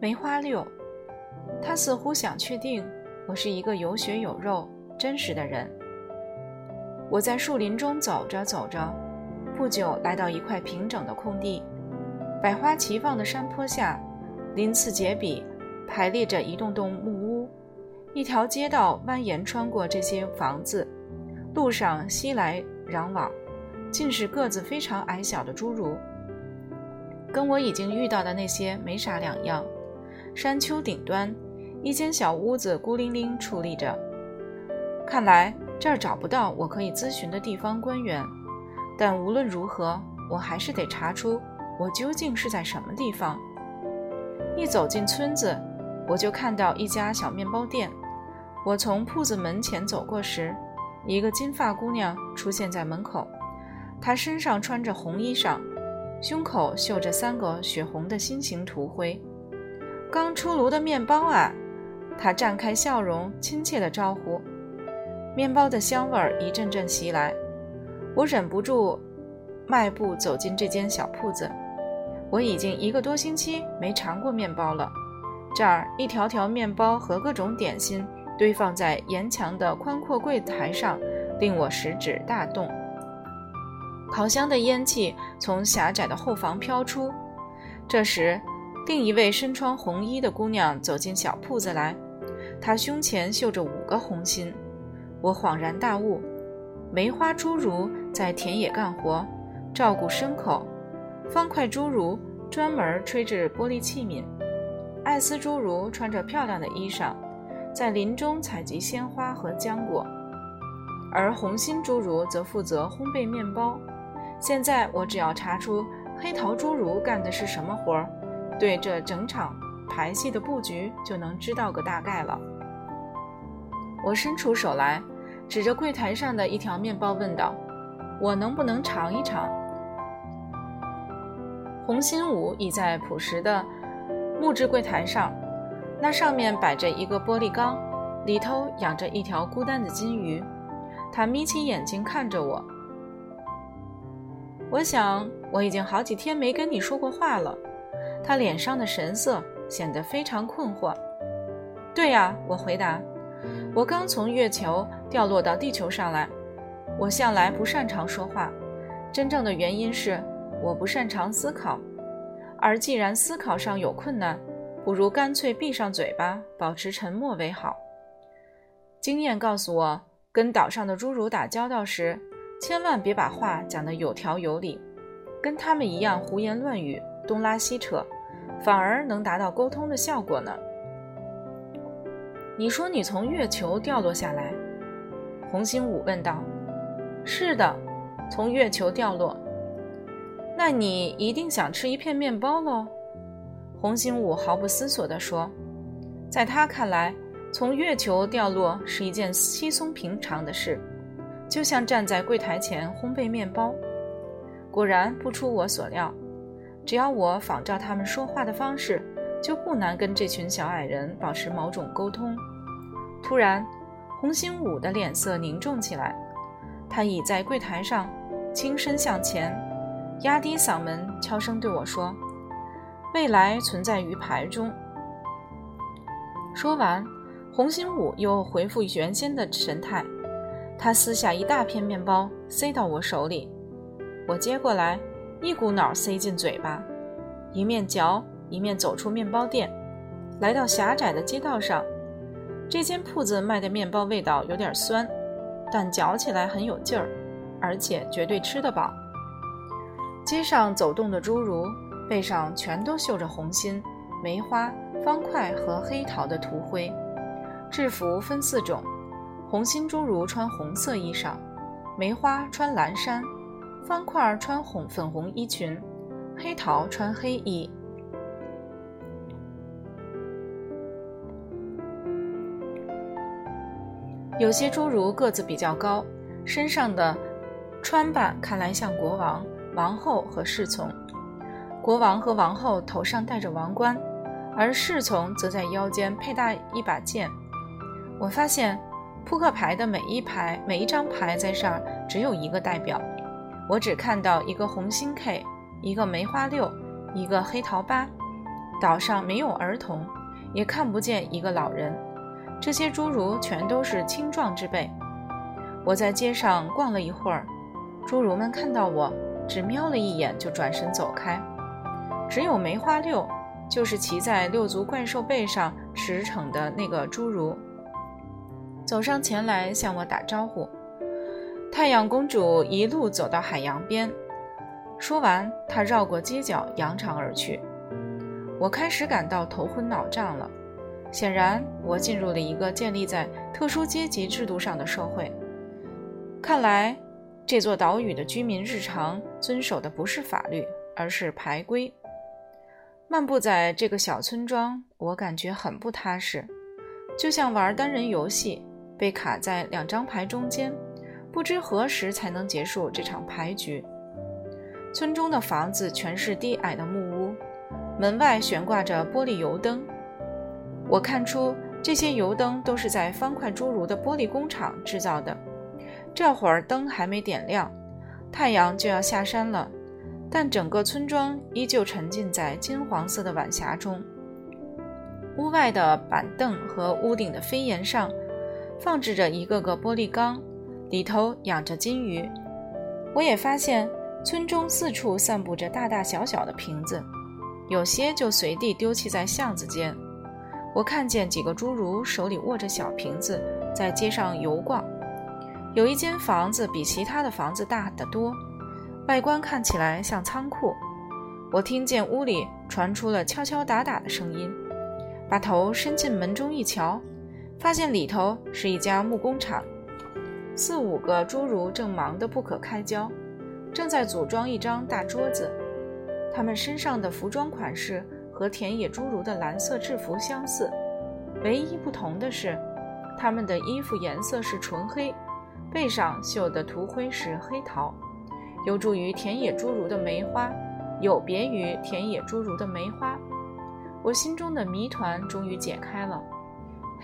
梅花六，他似乎想确定我是一个有血有肉、真实的人。我在树林中走着走着，不久来到一块平整的空地，百花齐放的山坡下，鳞次栉比排列着一栋栋木屋，一条街道蜿蜒穿过这些房子，路上熙来攘往，尽是个子非常矮小的侏儒。跟我已经遇到的那些没啥两样。山丘顶端，一间小屋子孤零零矗立着。看来这儿找不到我可以咨询的地方官员，但无论如何，我还是得查出我究竟是在什么地方。一走进村子，我就看到一家小面包店。我从铺子门前走过时，一个金发姑娘出现在门口，她身上穿着红衣裳。胸口绣着三个血红的心形图徽，刚出炉的面包啊！他绽开笑容，亲切地招呼。面包的香味儿一阵阵袭来，我忍不住迈步走进这间小铺子。我已经一个多星期没尝过面包了。这儿一条条面包和各种点心堆放在沿墙的宽阔柜台上，令我食指大动。烤箱的烟气从狭窄的后房飘出。这时，另一位身穿红衣的姑娘走进小铺子来，她胸前绣着五个红心。我恍然大悟：梅花侏儒在田野干活，照顾牲口；方块侏儒专门吹制玻璃器皿；艾斯侏儒穿着漂亮的衣裳，在林中采集鲜花和浆果；而红心侏儒则负责烘焙面包。现在我只要查出黑桃侏儒干的是什么活儿，对这整场排戏的布局就能知道个大概了。我伸出手来，指着柜台上的一条面包问道：“我能不能尝一尝？”红心武倚在朴实的木质柜台上，那上面摆着一个玻璃缸，里头养着一条孤单的金鱼。他眯起眼睛看着我。我想我已经好几天没跟你说过话了。他脸上的神色显得非常困惑。对呀，我回答，我刚从月球掉落到地球上来。我向来不擅长说话，真正的原因是我不擅长思考。而既然思考上有困难，不如干脆闭上嘴巴，保持沉默为好。经验告诉我，跟岛上的侏儒打交道时。千万别把话讲得有条有理，跟他们一样胡言乱语、东拉西扯，反而能达到沟通的效果呢。你说你从月球掉落下来？红心武问道。是的，从月球掉落。那你一定想吃一片面包喽？红心武毫不思索地说。在他看来，从月球掉落是一件稀松平常的事。就像站在柜台前烘焙面包，果然不出我所料。只要我仿照他们说话的方式，就不难跟这群小矮人保持某种沟通。突然，红星武的脸色凝重起来，他倚在柜台上，轻身向前，压低嗓门悄声对我说：“未来存在于牌中。”说完，红星武又回复原先的神态。他撕下一大片面包，塞到我手里，我接过来，一股脑塞进嘴巴，一面嚼一面走出面包店，来到狭窄的街道上。这间铺子卖的面包味道有点酸，但嚼起来很有劲儿，而且绝对吃得饱。街上走动的侏儒背上全都绣着红心、梅花、方块和黑桃的图徽，制服分四种。红心侏儒穿红色衣裳，梅花穿蓝衫，方块穿红粉红衣裙，黑桃穿黑衣。有些侏儒个子比较高，身上的穿扮看来像国王、王后和侍从。国王和王后头上戴着王冠，而侍从则在腰间佩戴一把剑。我发现。扑克牌的每一排、每一张牌在上只有一个代表，我只看到一个红心 K，一个梅花六，一个黑桃八。岛上没有儿童，也看不见一个老人。这些侏儒全都是青壮之辈。我在街上逛了一会儿，侏儒们看到我，只瞄了一眼就转身走开。只有梅花六，就是骑在六足怪兽背上驰骋的那个侏儒，走上前来向我打招呼。太阳公主一路走到海洋边，说完，她绕过街角，扬长而去。我开始感到头昏脑胀了。显然，我进入了一个建立在特殊阶级制度上的社会。看来，这座岛屿的居民日常遵守的不是法律，而是排规。漫步在这个小村庄，我感觉很不踏实，就像玩单人游戏，被卡在两张牌中间，不知何时才能结束这场牌局。村中的房子全是低矮的木屋，门外悬挂着玻璃油灯。我看出这些油灯都是在方块侏儒的玻璃工厂制造的。这会儿灯还没点亮，太阳就要下山了，但整个村庄依旧沉浸在金黄色的晚霞中。屋外的板凳和屋顶的飞檐上放置着一个个玻璃缸，里头养着金鱼。我也发现村中四处散布着大大小小的瓶子，有些就随地丢弃在巷子间。我看见几个侏儒手里握着小瓶子，在街上游逛。有一间房子比其他的房子大得多，外观看起来像仓库。我听见屋里传出了敲敲打打的声音，把头伸进门中一瞧，发现里头是一家木工厂。四五个侏儒正忙得不可开交，正在组装一张大桌子。他们身上的服装款式。和田野侏儒的蓝色制服相似，唯一不同的是，他们的衣服颜色是纯黑，背上绣的图徽是黑桃，有助于田野侏儒的梅花，有别于田野侏儒的梅花。我心中的谜团终于解开了，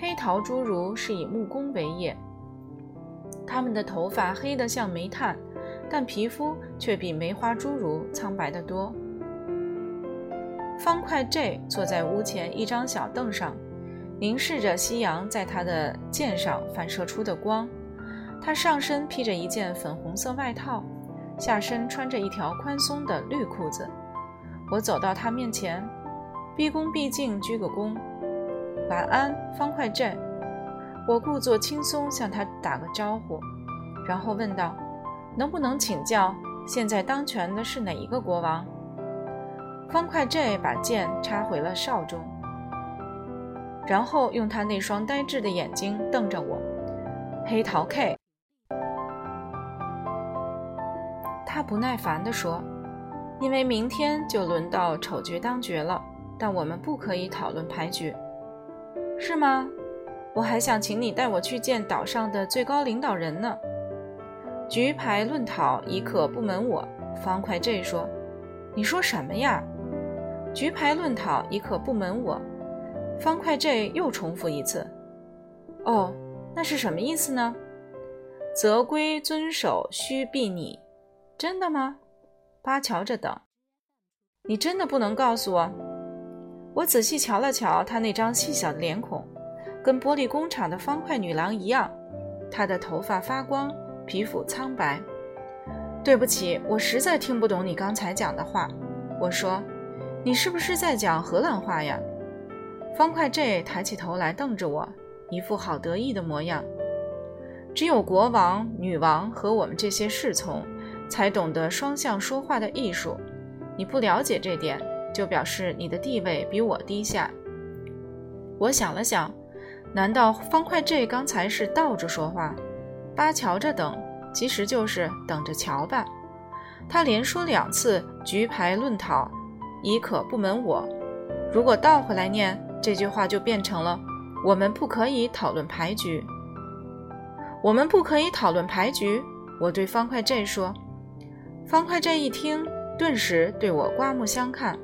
黑桃侏儒是以木工为业，他们的头发黑得像煤炭，但皮肤却比梅花侏儒苍白得多。方块 J 坐在屋前一张小凳上，凝视着夕阳在他的剑上反射出的光。他上身披着一件粉红色外套，下身穿着一条宽松的绿裤子。我走到他面前，毕恭毕敬鞠个躬：“晚安，方块 J。”我故作轻松向他打个招呼，然后问道：“能不能请教，现在当权的是哪一个国王？”方块 J 把剑插回了鞘中，然后用他那双呆滞的眼睛瞪着我。黑桃 K，他不耐烦地说：“因为明天就轮到丑角当爵了，但我们不可以讨论牌局，是吗？我还想请你带我去见岛上的最高领导人呢。局牌论讨已可不门我。”方块 J 说：“你说什么呀？”局牌论讨已可不门我，方块 J 又重复一次。哦，那是什么意思呢？则规遵守，须避你。真的吗？巴乔着等。你真的不能告诉我？我仔细瞧了瞧他那张细小的脸孔，跟玻璃工厂的方块女郎一样。她的头发发光，皮肤苍白。对不起，我实在听不懂你刚才讲的话。我说。你是不是在讲荷兰话呀？方块 J 抬起头来瞪着我，一副好得意的模样。只有国王、女王和我们这些侍从才懂得双向说话的艺术。你不了解这点，就表示你的地位比我低下。我想了想，难道方块 J 刚才是倒着说话？八瞧着等，其实就是等着瞧吧。他连说两次局牌论讨。已可不门我。如果倒回来念这句话，就变成了：我们不可以讨论牌局。我们不可以讨论牌局。我对方块 J 说。方块 J 一听，顿时对我刮目相看。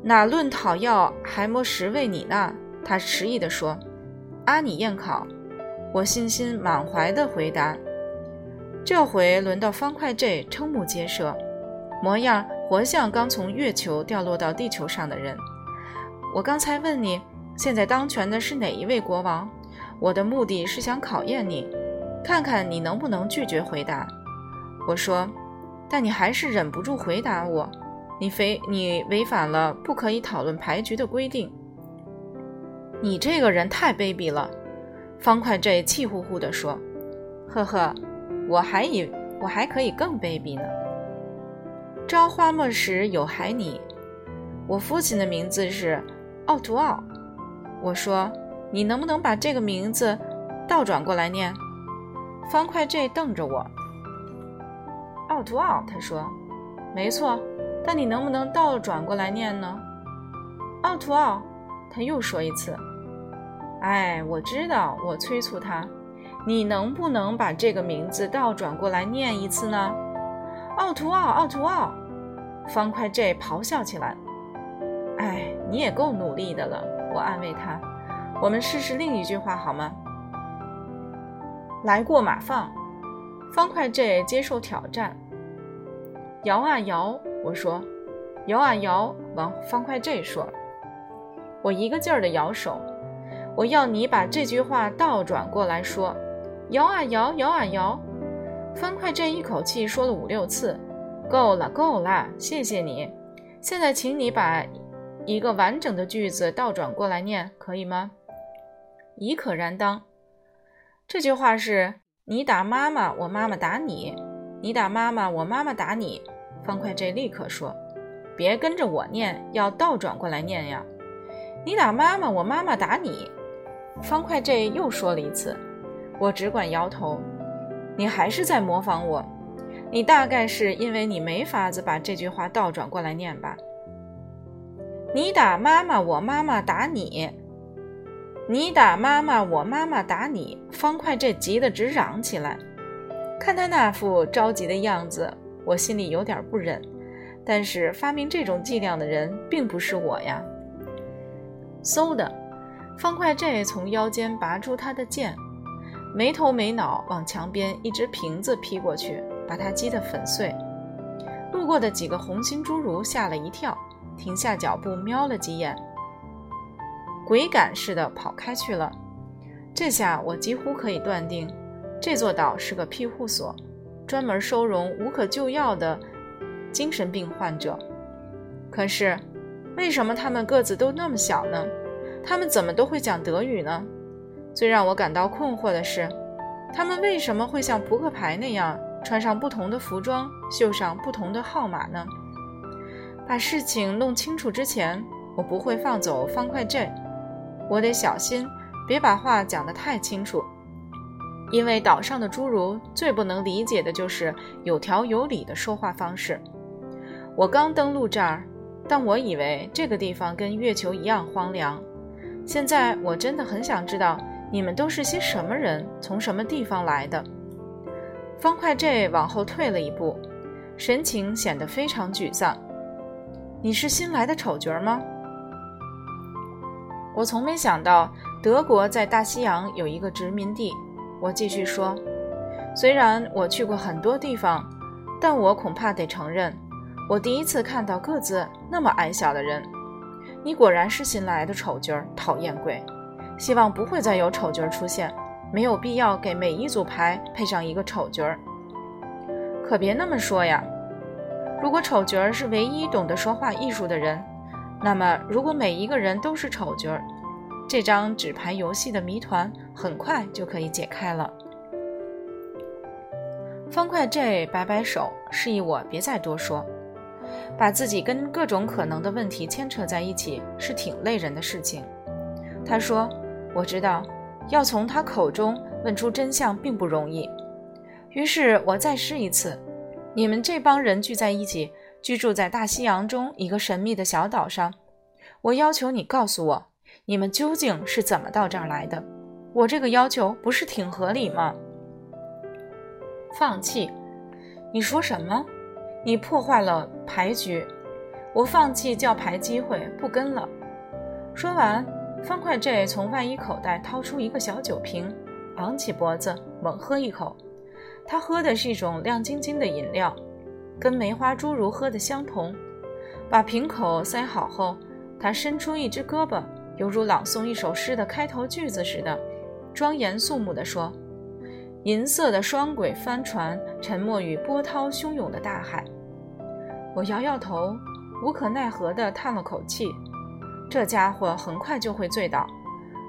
哪论讨要还莫实为你呢？他迟疑地说。阿你验考。我信心满怀地回答。这回轮到方块 J 瞠目结舌。模样活像刚从月球掉落到地球上的人。我刚才问你，现在当权的是哪一位国王？我的目的是想考验你，看看你能不能拒绝回答。我说，但你还是忍不住回答我。你非你违反了不可以讨论牌局的规定。你这个人太卑鄙了，方块 J 气呼呼地说：“呵呵，我还以我还可以更卑鄙呢。”朝花暮拾有海你，我父亲的名字是奥图奥。我说：“你能不能把这个名字倒转过来念？”方块 J 瞪着我。奥图奥，他说：“没错。”但你能不能倒转过来念呢？奥图奥，他又说一次。哎，我知道，我催促他，你能不能把这个名字倒转过来念一次呢？奥图奥，奥图奥，方块 J 咆哮起来。哎，你也够努力的了，我安慰他。我们试试另一句话好吗？来过马放，方块 J 接受挑战。摇啊摇。我说：“摇啊摇。”往方块 J 说：“我一个劲儿的摇手。我要你把这句话倒转过来说。摇啊摇，摇啊摇。”方块 J 一口气说了五六次。够了，够了，谢谢你。现在，请你把一个完整的句子倒转过来念，可以吗？以可然当。这句话是：你打妈妈，我妈妈打你；你打妈妈，我妈妈打你。方块 J 立刻说：“别跟着我念，要倒转过来念呀！你打妈妈，我妈妈打你。”方块 J 又说了一次，我只管摇头。你还是在模仿我，你大概是因为你没法子把这句话倒转过来念吧？你打妈妈，我妈妈打你。你打妈妈，我妈妈打你。方块 J 急得直嚷起来，看他那副着急的样子。我心里有点不忍，但是发明这种伎俩的人并不是我呀。嗖的，方块 J 从腰间拔出他的剑，没头没脑往墙边一只瓶子劈过去，把它击得粉碎。路过的几个红心侏儒吓了一跳，停下脚步瞄了几眼，鬼赶似的跑开去了。这下我几乎可以断定，这座岛是个庇护所。专门收容无可救药的精神病患者。可是，为什么他们个子都那么小呢？他们怎么都会讲德语呢？最让我感到困惑的是，他们为什么会像扑克牌那样穿上不同的服装，绣上不同的号码呢？把事情弄清楚之前，我不会放走方块 J。我得小心，别把话讲得太清楚。因为岛上的侏儒最不能理解的就是有条有理的说话方式。我刚登陆这儿，但我以为这个地方跟月球一样荒凉。现在我真的很想知道你们都是些什么人，从什么地方来的。方块 J 往后退了一步，神情显得非常沮丧。你是新来的丑角吗？我从没想到德国在大西洋有一个殖民地。我继续说，虽然我去过很多地方，但我恐怕得承认，我第一次看到个子那么矮小的人。你果然是新来的丑角儿，讨厌鬼！希望不会再有丑角儿出现，没有必要给每一组牌配上一个丑角儿。可别那么说呀！如果丑角儿是唯一懂得说话艺术的人，那么如果每一个人都是丑角儿，这张纸牌游戏的谜团很快就可以解开了。方块 J 摆摆手，示意我别再多说。把自己跟各种可能的问题牵扯在一起是挺累人的事情。他说：“我知道，要从他口中问出真相并不容易。”于是我再试一次：“你们这帮人聚在一起，居住在大西洋中一个神秘的小岛上。我要求你告诉我。”你们究竟是怎么到这儿来的？我这个要求不是挺合理吗？放弃？你说什么？你破坏了牌局，我放弃叫牌机会，不跟了。说完，方块 J 从外衣口袋掏出一个小酒瓶，昂起脖子猛喝一口。他喝的是一种亮晶晶的饮料，跟梅花侏儒喝的相同。把瓶口塞好后，他伸出一只胳膊，犹如朗诵一首诗的开头句子似的，庄严肃穆地说：“银色的双轨帆船沉没于波涛汹涌的大海。”我摇摇头，无可奈何地叹了口气。这家伙很快就会醉倒，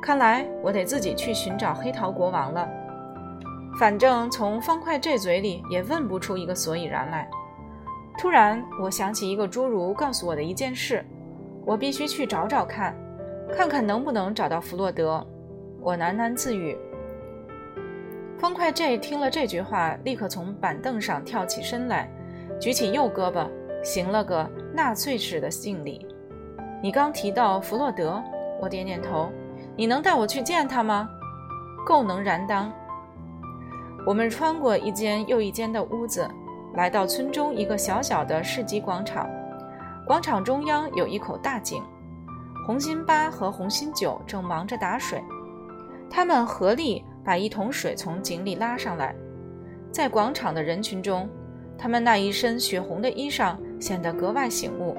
看来我得自己去寻找黑桃国王了。反正从方块这嘴里也问不出一个所以然来。突然，我想起一个侏儒告诉我的一件事，我必须去找找看，看看能不能找到弗洛德。我喃喃自语。方块 J 听了这句话，立刻从板凳上跳起身来，举起右胳膊，行了个纳粹式的敬礼。你刚提到弗洛德，我点点头。你能带我去见他吗？够能然当。我们穿过一间又一间的屋子，来到村中一个小小的市集广场。广场中央有一口大井，红心八和红心九正忙着打水。他们合力把一桶水从井里拉上来。在广场的人群中，他们那一身血红的衣裳显得格外醒目。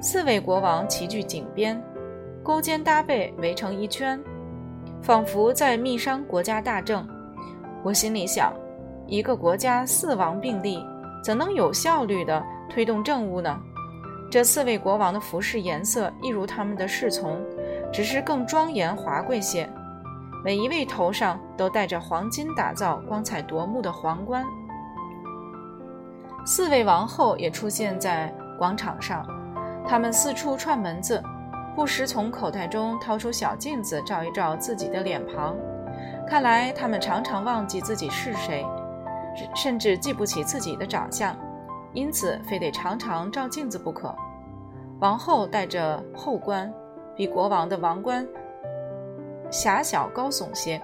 四位国王齐聚井边，勾肩搭背围成一圈，仿佛在密商国家大政。我心里想，一个国家四王并立，怎能有效率地推动政务呢？这四位国王的服饰颜色一如他们的侍从，只是更庄严华贵些。每一位头上都戴着黄金打造、光彩夺目的皇冠。四位王后也出现在广场上，他们四处串门子，不时从口袋中掏出小镜子照一照自己的脸庞。看来他们常常忘记自己是谁，甚至记不起自己的长相，因此非得常常照镜子不可。王后戴着后冠，比国王的王冠狭小高耸些。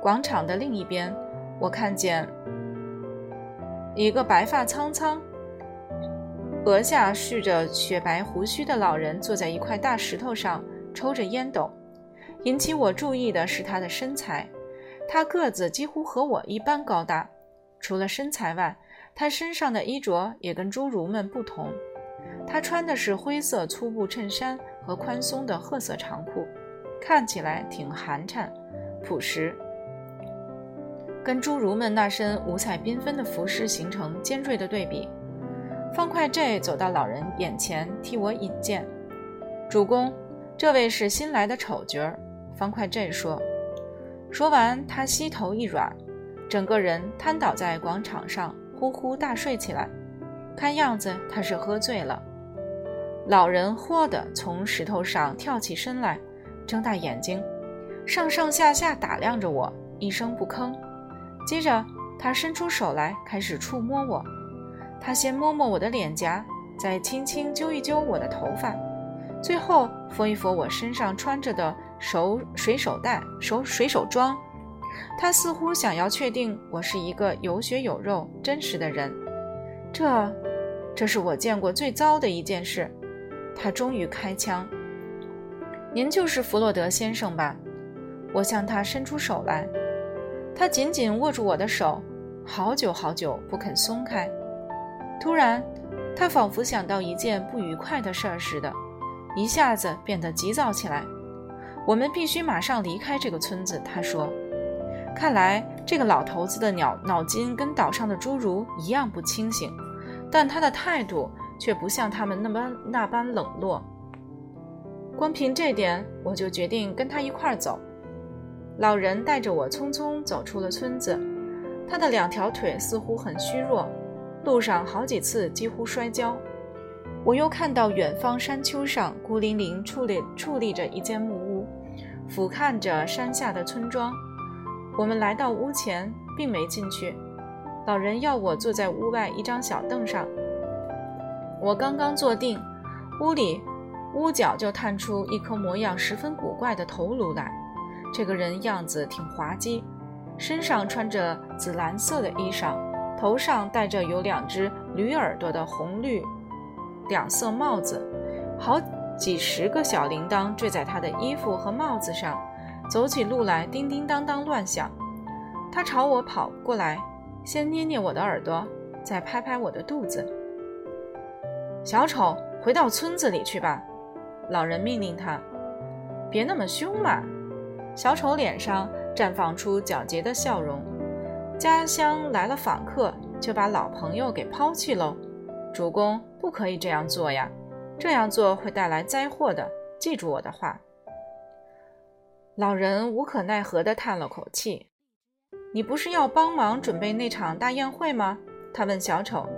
广场的另一边，我看见一个白发苍苍、额下蓄着雪白胡须的老人坐在一块大石头上抽着烟斗。引起我注意的是他的身材，他个子几乎和我一般高大。除了身材外，他身上的衣着也跟侏儒们不同。他穿的是灰色粗布衬衫和宽松的褐色长裤，看起来挺寒碜、朴实，跟侏儒们那身五彩缤纷的服饰形成尖锐的对比。方块 J 走到老人眼前，替我引荐：“主公，这位是新来的丑角。”方块 J 说，说完，他膝头一软，整个人瘫倒在广场上，呼呼大睡起来。看样子他是喝醉了。老人豁地从石头上跳起身来，睁大眼睛，上上下下打量着我，一声不吭。接着，他伸出手来，开始触摸我。他先摸摸我的脸颊，再轻轻揪一揪我的头发。最后，佛一佛我身上穿着的手水手袋、手水手装，他似乎想要确定我是一个有血有肉、真实的人。这，这是我见过最糟的一件事。他终于开枪。您就是弗洛德先生吧？我向他伸出手来，他紧紧握住我的手，好久好久不肯松开。突然，他仿佛想到一件不愉快的事儿似的。一下子变得急躁起来。我们必须马上离开这个村子，他说。看来这个老头子的脑脑筋跟岛上的侏儒一样不清醒，但他的态度却不像他们那般那般冷落。光凭这点，我就决定跟他一块儿走。老人带着我匆匆走出了村子，他的两条腿似乎很虚弱，路上好几次几乎摔跤。我又看到远方山丘上孤零零矗立矗立着一间木屋，俯瞰着山下的村庄。我们来到屋前，并没进去。老人要我坐在屋外一张小凳上。我刚刚坐定，屋里屋角就探出一颗模样十分古怪的头颅来。这个人样子挺滑稽，身上穿着紫蓝色的衣裳，头上戴着有两只驴耳朵的红绿。两色帽子，好几十个小铃铛坠在他的衣服和帽子上，走起路来叮叮当当乱响。他朝我跑过来，先捏捏我的耳朵，再拍拍我的肚子。小丑，回到村子里去吧，老人命令他。别那么凶嘛！小丑脸上绽放出皎洁的笑容。家乡来了访客，就把老朋友给抛弃喽。主公不可以这样做呀，这样做会带来灾祸的。记住我的话。老人无可奈何地叹了口气。你不是要帮忙准备那场大宴会吗？他问小丑。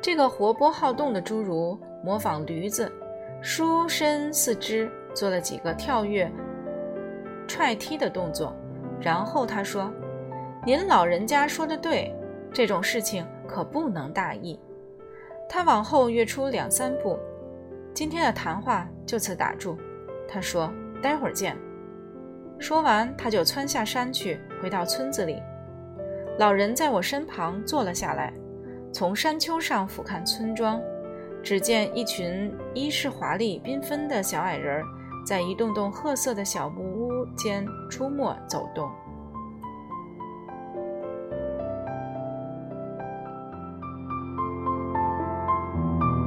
这个活泼好动的侏儒模仿驴子，舒伸四肢。做了几个跳跃、踹踢的动作，然后他说：“您老人家说的对，这种事情可不能大意。”他往后跃出两三步。今天的谈话就此打住，他说：“待会儿见。”说完，他就窜下山去，回到村子里。老人在我身旁坐了下来，从山丘上俯瞰村庄，只见一群衣饰华丽、缤纷的小矮人。在一栋栋褐色的小屋间出没走动。